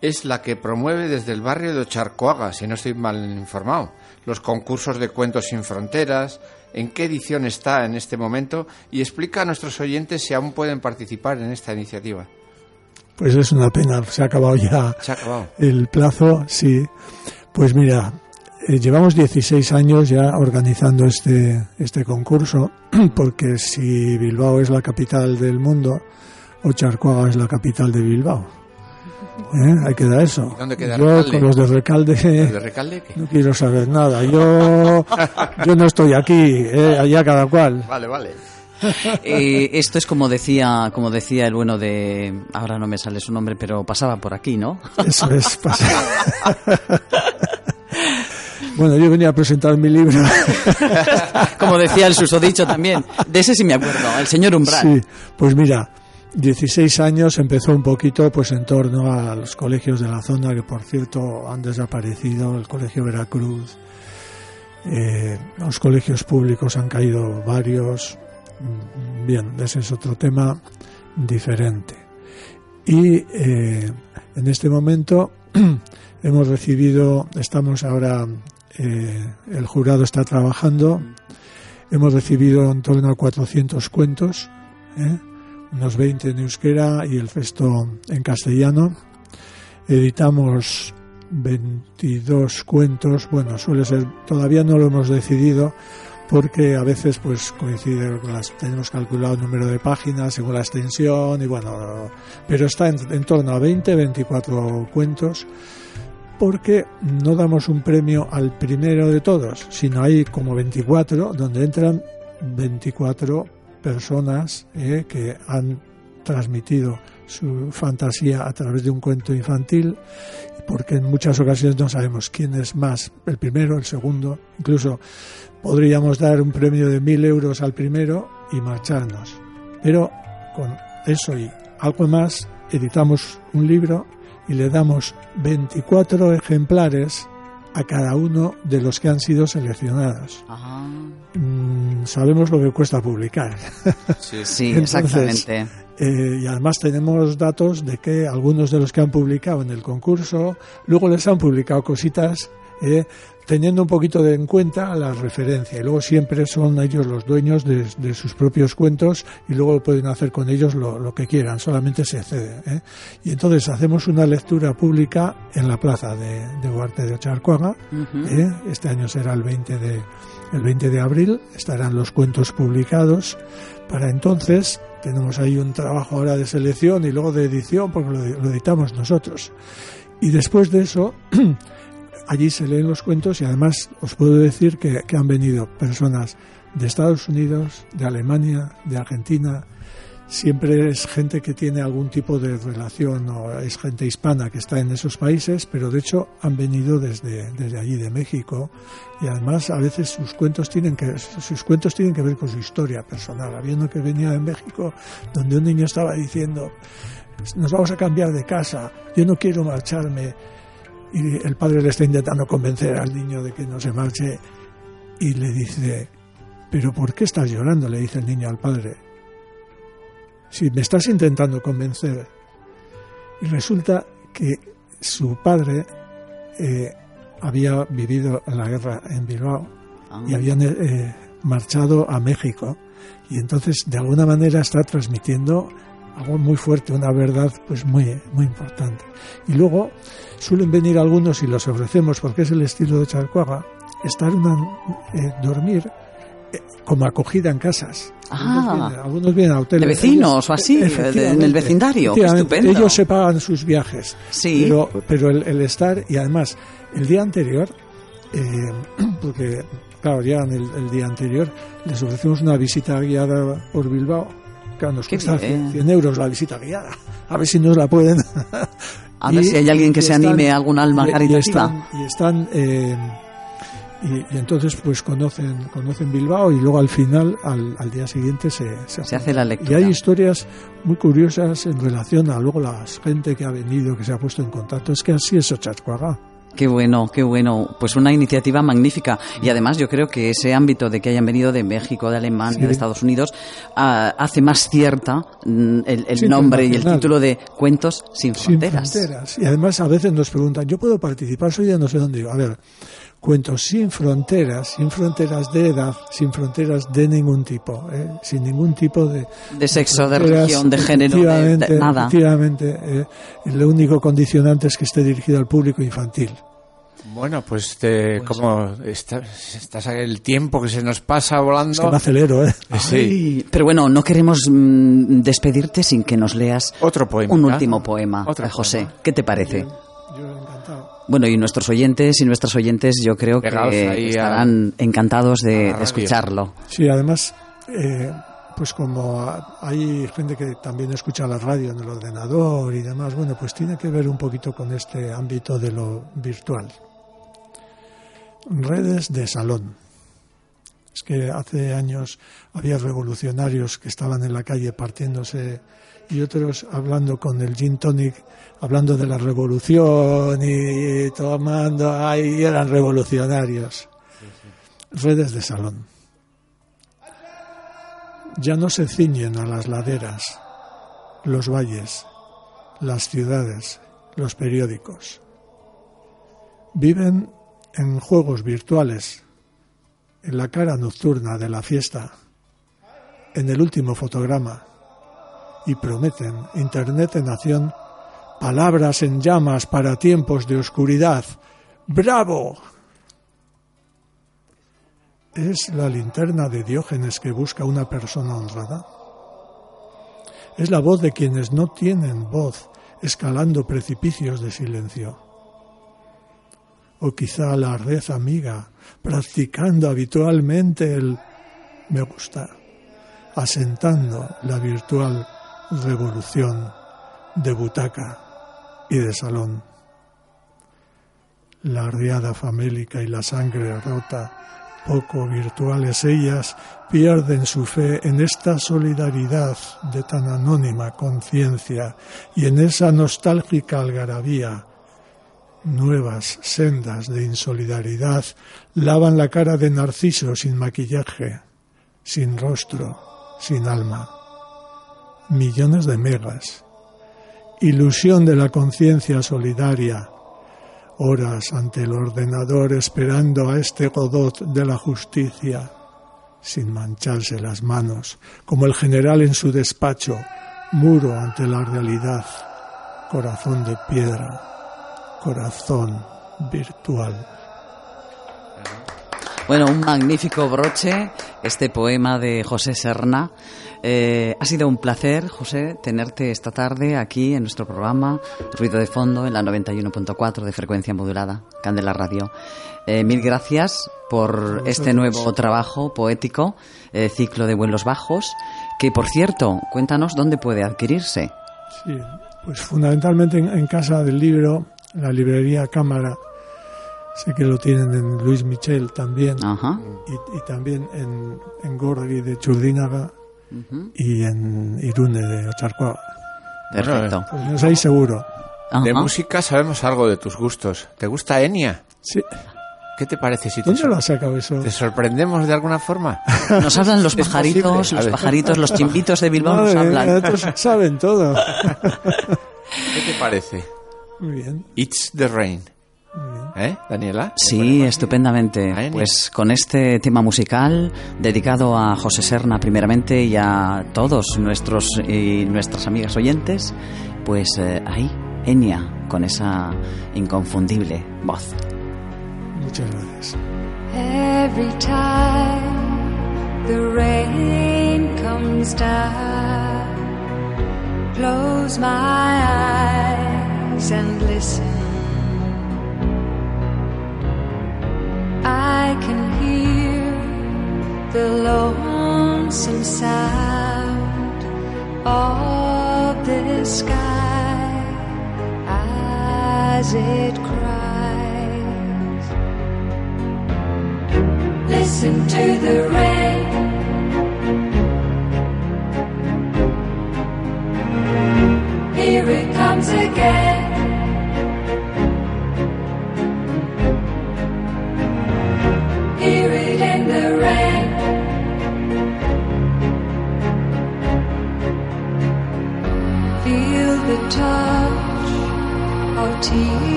es la que promueve desde el barrio de Ocharcoaga, si no estoy mal informado, los concursos de cuentos sin fronteras, en qué edición está en este momento y explica a nuestros oyentes si aún pueden participar en esta iniciativa. Pues es una pena, se ha acabado ya Se ha acabado. el plazo, sí. Pues mira, eh, llevamos 16 años ya organizando este, este concurso, (clears throat) porque si Bilbao es la capital del mundo, Ocharcoaga es la capital de Bilbao. ¿Eh? Ahí queda eso. ¿Dónde queda Yo Recalde? con los de Recalde ¿De (laughs) Recalde qué? no quiero saber nada. Yo, yo no estoy aquí, ¿eh? allá cada cual. Vale, vale. (laughs) Eh, esto es como decía, como decía el bueno de, ahora no me sale su nombre, pero pasaba por aquí, ¿no? Eso es. pasa. (laughs) Bueno, yo venía a presentar mi libro. (laughs) Como decía el susodicho también. De ese sí me acuerdo, el señor Umbral. Sí, pues mira, 16 años empezó un poquito pues en torno a los colegios de la zona que por cierto han desaparecido, el Colegio Veracruz, eh, los colegios públicos han caído varios, bien, ese es otro tema diferente. Y eh, en este momento (clears throat) hemos recibido, estamos ahora, eh, el jurado está trabajando, hemos recibido en torno a 400 cuentos, ¿eh? unos 20 en euskera y el resto en castellano. Editamos 22 cuentos, bueno, suele ser, todavía no lo hemos decidido porque a veces pues coincide con las, tenemos calculado el número de páginas según la extensión y bueno, pero está en, en torno a 20, 24 cuentos porque no damos un premio al primero de todos, sino hay como 24 donde entran 24 personas eh, que han transmitido su fantasía a través de un cuento infantil, porque en muchas ocasiones no sabemos quién es más, el primero, el segundo, incluso podríamos dar un premio de mil euros al primero y marcharnos. Pero con eso y algo más, editamos un libro y le damos 24 ejemplares a cada uno de los que han sido seleccionados. Mm, sabemos lo que cuesta publicar. Sí, (laughs) sí, Entonces, exactamente. Eh, y además tenemos datos de que algunos de los que han publicado en el concurso, luego les han publicado cositas eh, teniendo un poquito de en cuenta la referencia. Y luego siempre son ellos los dueños de, de sus propios cuentos y luego pueden hacer con ellos lo, lo que quieran, solamente se cede. ¿eh? Y entonces hacemos una lectura pública en la plaza de, de Huarte de Ocharcoaga. Ujú. ¿eh? Este año será el 20 de, el 20 de abril, estarán los cuentos publicados. Para entonces tenemos ahí un trabajo ahora de selección y luego de edición porque lo, lo editamos nosotros. Y después de eso, (clears throat) allí se leen los cuentos y además os puedo decir que, han venido personas de Estados Unidos, de Alemania, de Argentina, siempre es gente que tiene algún tipo de relación o es gente hispana que está en esos países, pero de hecho han venido desde, desde allí de México. Y además a veces sus cuentos tienen que sus cuentos tienen que ver con su historia personal. Había uno que venía de México donde un niño estaba diciendo nos vamos a cambiar de casa, yo no quiero marcharme y el padre le está intentando convencer al niño de que no se marche y le dice pero ¿por qué estás llorando? le dice el niño al padre si me estás intentando convencer. Y resulta que su padre eh, había vivido la guerra en Bilbao y ah. habían eh, marchado a México. Y entonces, de alguna manera, está transmitiendo algo muy fuerte, una verdad pues muy, muy importante. Y luego suelen venir algunos y los ofrecemos porque es el estilo de Charcuaga, estar una, eh, dormir como acogida en casas. Ah, algunos vienen, a hoteles. De vecinos o así, en el vecindario. Estupendo. Ellos se pagan sus viajes. Sí. Pero, pero el, estar, y además, el día anterior, eh, (clears throat) porque, claro, ya en el, día anterior les ofrecemos una visita guiada por Bilbao. Nos cuesta 100 euros la visita guiada. A ver si nos la pueden. (laughs) a ver (laughs) si hay alguien que se anime a algún alma caritativa. Y están. eh, y, entonces pues conocen conocen Bilbao y luego al final al, al día siguiente se, se, hace la lectura y hay historias muy curiosas en relación a luego la gente que ha venido que se ha puesto en contacto es que así es Ochascuaga Qué bueno, qué bueno. Pues una iniciativa magnífica. Y además yo creo que ese ámbito de que hayan venido de México, de Alemania, de Estados Unidos, ah, hace más cierta mm, el, nombre y el título de Cuentos sin fronteras. sin fronteras. Y además a veces nos preguntan, ¿yo puedo participar? Soy ya no sé dónde. Digo, a ver, cuentos sin fronteras, sin fronteras de edad, sin fronteras de ningún tipo, ¿eh? sin ningún tipo de... De sexo, de religión, de género, de, nada. Efectivamente, eh, el único condicionante es que esté dirigido al público infantil. Bueno, pues, te, pues como estás el tiempo que se nos pasa volando. Es que me acelero, ¿eh? Sí. Pero bueno, no queremos mm, despedirte sin que nos leas otro poema. Un último poema, Otra José. ¿Qué te parece? Bueno, y nuestros oyentes y nuestras oyentes yo creo que estarán encantados de, escucharlo. Sí, además, eh, pues como hay gente que también escucha la radio en el ordenador y demás, bueno, pues tiene que ver un poquito con este ámbito de lo virtual. Redes de salón. Es que hace años había revolucionarios que estaban en la calle partiéndose y otros hablando con el gin tonic, hablando de la revolución y tomando, ahí eran revolucionarios. Redes de salón. Ya no se ciñen a las laderas, los valles, las ciudades, los periódicos. Viven en juegos virtuales, en la cara nocturna de la fiesta, en el último fotograma y prometen Internet en acción, palabras en llamas para tiempos de oscuridad. ¡Bravo! ¿Es la linterna de Diógenes que busca una persona honrada? Es la voz de quienes no tienen voz, escalando precipicios de silencio. O quizá la red amiga, practicando habitualmente el me gusta, asentando la virtual revolución de butaca y de salón. La arriada famélica y la sangre rota, poco virtuales ellas, pierden su fe en esta solidaridad de tan anónima conciencia y en esa nostálgica algarabía. Nuevas sendas de insolidaridad lavan la cara de Narciso sin maquillaje, sin rostro, sin alma millones de megas. Ilusión de la conciencia solidaria. Horas ante el ordenador esperando a este Godot de la justicia, sin mancharse las manos, como el general en su despacho, muro ante la realidad, corazón de piedra, corazón virtual. Bueno, un magnífico broche, este poema de José Serna. Eh, ha sido un placer, José, tenerte esta tarde aquí en nuestro programa Ruido de Fondo en la 91.4 de frecuencia modulada, Candela Radio. Eh, mil gracias por este nuevo trabajo poético, eh, ciclo de vuelos bajos, que por cierto, cuéntanos dónde puede adquirirse. Sí, pues fundamentalmente en, en Casa del Libro, la librería Cámara, sé que lo tienen en Luis Michel también, Ajá. y, y también en, en Gorgui de Churdínaga Y en Irune de Ocharcoa. Perfecto. Pues no sé seguro. De música sabemos algo de tus gustos. ¿Te gusta Enya? Sí. ¿Qué te parece si te, ¿Dónde sor- lo has sacado eso? te sorprendemos de alguna forma? (laughs) Nos hablan los pajaritos, los pajaritos, los chimbitos de Bilbao nos Madre hablan. estos saben todo. ¿Qué te parece? Muy bien. It's the Rain. ¿Eh, Daniela? Sí, estupendamente. Pues con este tema musical dedicado a José Serna primeramente y a todos nuestros y nuestras amigas oyentes, pues eh, ahí, Enya, con esa inconfundible voz. Muchas gracias. Every time the rain comes down, close my eyes and listen. I can hear the lonesome sound of the sky as it cries. Listen to the rain.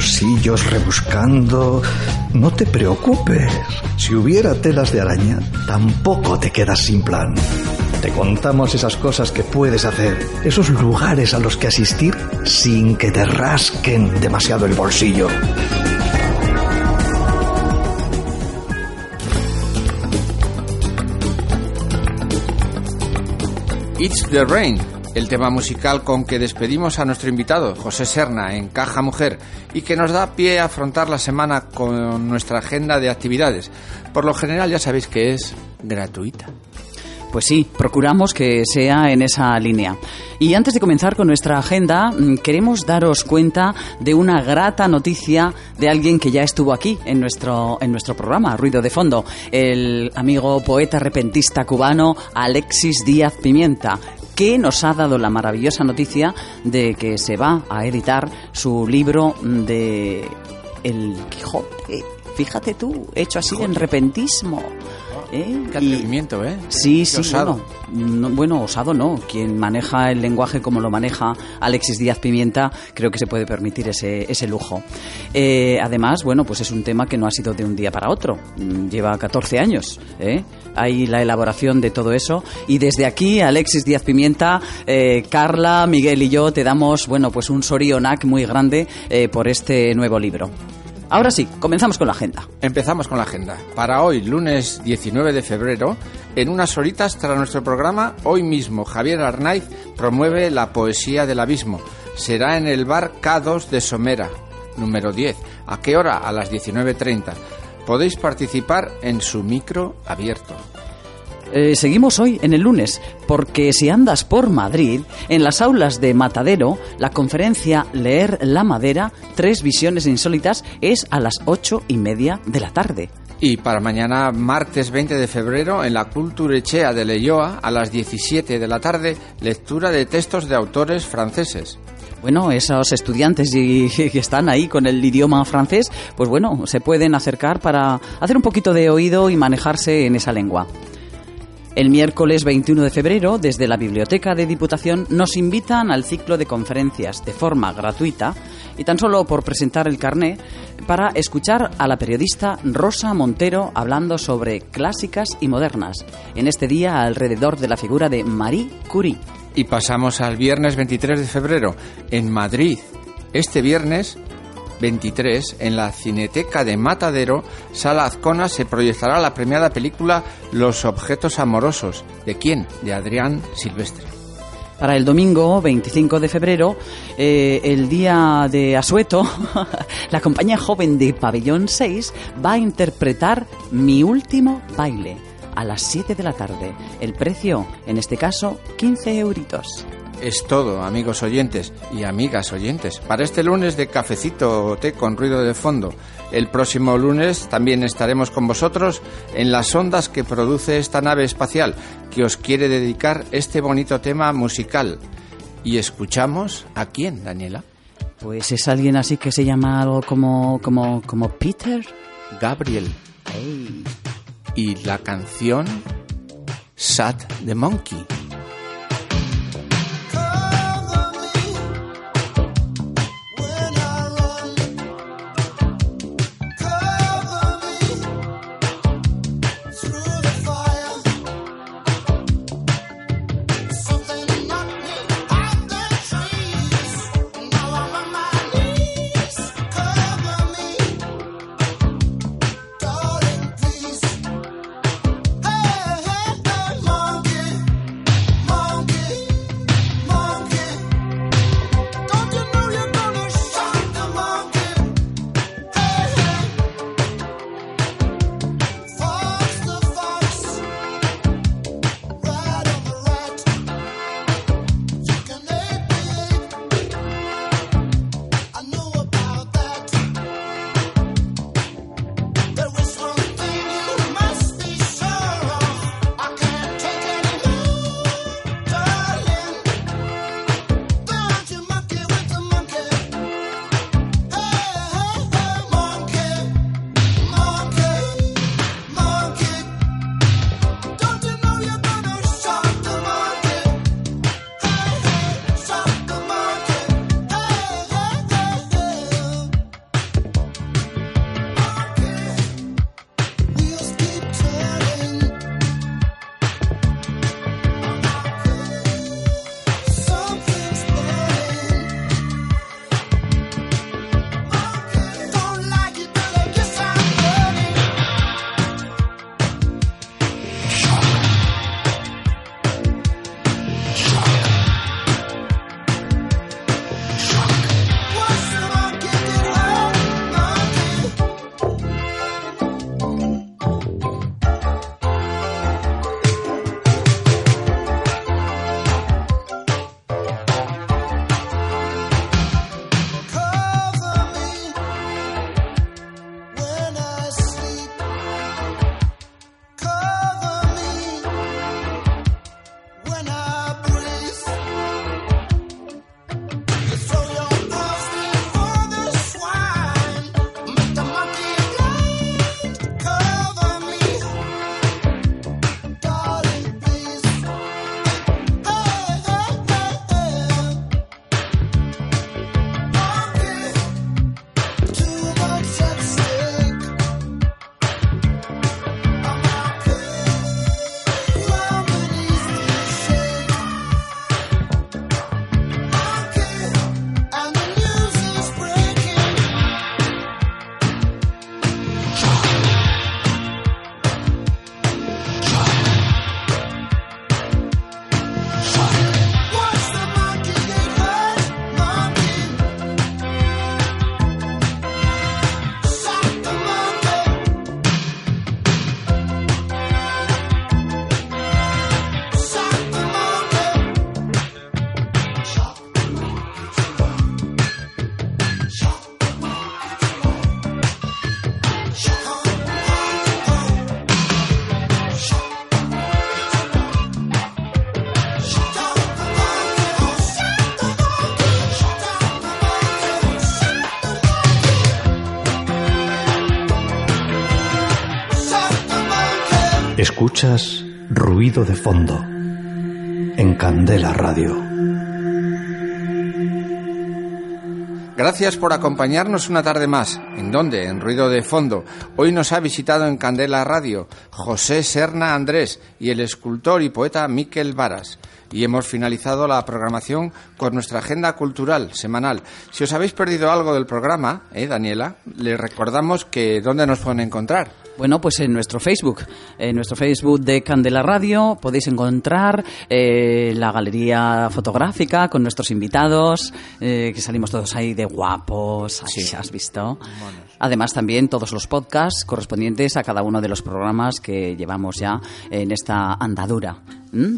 Bolsillos rebuscando. No te preocupes. Si hubiera telas de araña, tampoco te quedas sin plan. Te contamos esas cosas que puedes hacer, esos lugares a los que asistir sin que te rasquen demasiado el bolsillo. It's the Rain, el tema musical con que despedimos a nuestro invitado, José Serna, en Caja Mujer, y que nos da pie a afrontar la semana con nuestra agenda de actividades. Por lo general ya sabéis que es gratuita. Pues sí, procuramos que sea en esa línea. Y antes de comenzar con nuestra agenda, mm, queremos daros cuenta de una grata noticia de alguien que ya estuvo aquí en nuestro, en nuestro programa, Ruido de Fondo, el amigo poeta repentista cubano Alexis Díaz Pimienta que nos ha dado la maravillosa noticia de que se va a editar su libro de El Quijote. Fíjate tú, hecho así en repentismo. ¿eh? Qué atrevimiento, ¿eh? Sí, sí, osado. bueno, no- bueno, osado no. Quien maneja el lenguaje como lo maneja Alexis Díaz Pimienta, creo que se puede permitir ese, ese lujo. Eh, además, bueno, pues es un tema que no ha sido de un día para otro. Mm, Lleva 14 años. ¿eh? Hay la elaboración de todo eso. Y desde aquí, Alexis Díaz Pimienta, eh, Carla, Miguel y yo te damos, bueno, pues un sorionac muy grande eh, por este nuevo libro. Ahora sí, comenzamos con la agenda. Empezamos con la agenda. Para hoy, lunes 19 de febrero, en unas horitas tras nuestro programa, hoy mismo Javier Arnaiz promueve la poesía del abismo. Será en el bar K2 de Somera, número 10. ¿A qué hora? A las 19.30. Podéis participar en su micro abierto. Eh, seguimos hoy en el lunes, porque si andas por Madrid, en las aulas de Matadero, la conferencia Leer la Madera, tres visiones insólitas, es a las ocho y media de la tarde. Y para mañana, martes 20 de febrero, en la Culturechea de Leyoa, a las 17 de la tarde, lectura de textos de autores franceses. Bueno, esos estudiantes que están ahí con el idioma francés, pues bueno, se pueden acercar para hacer un poquito de oído y manejarse en esa lengua. El miércoles 21 de febrero, desde la Biblioteca de Diputación, nos invitan al ciclo de conferencias de forma gratuita y tan solo por presentar el carné para escuchar a la periodista Rosa Montero hablando sobre clásicas y modernas, en este día alrededor de la figura de Marie Curie. Y pasamos al viernes 23 de febrero, en Madrid. Este viernes 23, en la Cineteca de Matadero, Sala Azcona, se proyectará la premiada película Los objetos amorosos. ¿De quién? De Adrián Silvestre. Para el domingo 25 de febrero, eh, el día de Asueto, (laughs) la compañía joven de Pabellón 6 va a interpretar Mi último baile a las 7 de la tarde. El precio, en este caso, 15 euritos. Es todo, amigos oyentes y amigas oyentes, para este lunes de cafecito o té con ruido de fondo. El próximo lunes también estaremos con vosotros en las ondas que produce esta nave espacial que os quiere dedicar este bonito tema musical. Y escuchamos a quién, Daniela? Pues es alguien así que se llama algo como, como, como Peter. Gabriel. Y la canción Sad the monkey. Escuchas ruido de fondo en Candela Radio. Gracias por acompañarnos una tarde más. ¿En dónde? En Ruido de Fondo. Hoy nos ha visitado en Candela Radio José Serna Andrés y el escultor y poeta Miquel Varas. Y hemos finalizado la programación con nuestra agenda cultural semanal. Si os habéis perdido algo del programa, ¿eh, Daniela? Les recordamos que dónde nos pueden encontrar. Bueno, pues en nuestro Facebook, en nuestro Facebook de Candela Radio podéis encontrar eh, la galería fotográfica con nuestros invitados, eh, que salimos todos ahí de guapos, Sí. ¿sí? ¿has visto? Además también todos los podcasts correspondientes a cada uno de los programas que llevamos ya en esta andadura. ¿Mm?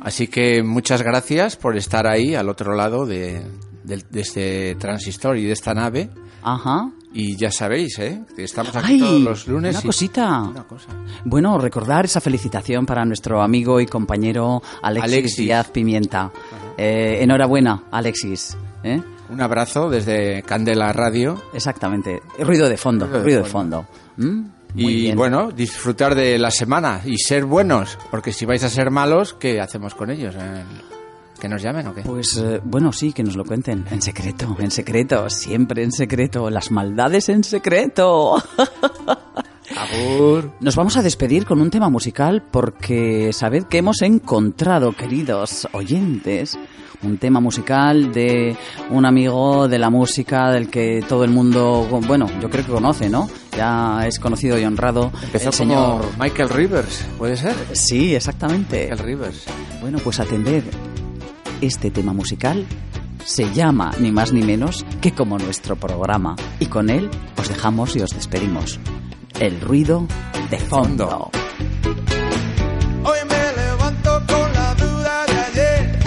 Así que muchas gracias por estar ahí al otro lado de, del- de este transistor y de esta nave. Ajá. Y ya sabéis, ¿eh? Estamos aquí ¡Ay! todos los lunes. Una y- cosita. Una cosa. Bueno, recordar esa felicitación para nuestro amigo y compañero Alexis, Alexis. Díaz Pimienta. Eh, enhorabuena, Alexis. ¿eh? Un abrazo desde Candela Radio. Exactamente. Ruido de fondo, Ruido de ruido de fondo. ¿Mm? Muy Y bien. bueno, disfrutar de la semana y ser buenos, porque si vais a ser malos, ¿qué hacemos con ellos? Eh, ¿Que nos llamen o qué? Pues eh, bueno, sí, que nos lo cuenten. En secreto, en secreto, siempre en secreto. Las maldades en secreto. (laughs) Agur. Nos vamos a despedir con un tema musical porque sabed que hemos encontrado, queridos oyentes, un tema musical de un amigo de la música del que todo el mundo, bueno, yo creo que conoce, ¿no? Ya es conocido y honrado Empezó el señor. como Michael Rivers, ¿puede ser? Sí, exactamente. Michael Rivers. Bueno, pues atender este tema musical se llama ni más ni menos que como nuestro programa y con él os dejamos y os despedimos. El ruido de fondo. Hoy me levanto con la duda de ayer.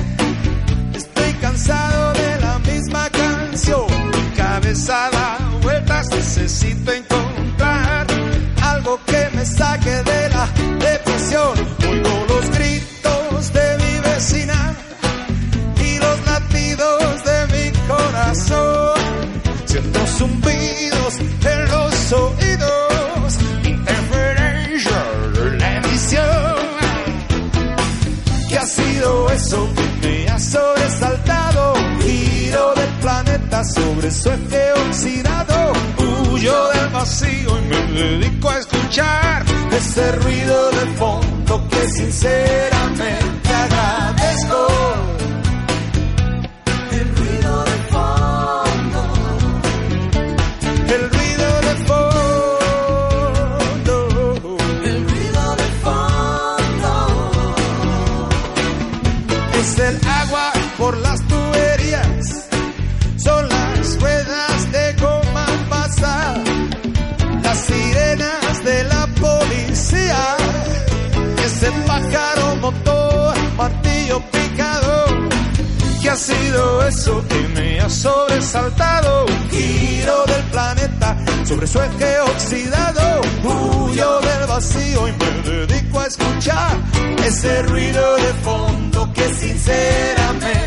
Estoy cansado de la misma canción. Cabeza da vueltas, necesito encontrar algo que me saque de la depresión. Planeta sobre su eje oxidado. Huyo del vacío y me dedico a escuchar ese ruido de fondo que sinceramente que me ha sobresaltado? Giro del planeta sobre su eje oxidado. Huyo del vacío y me dedico a escuchar ese ruido de fondo que sinceramente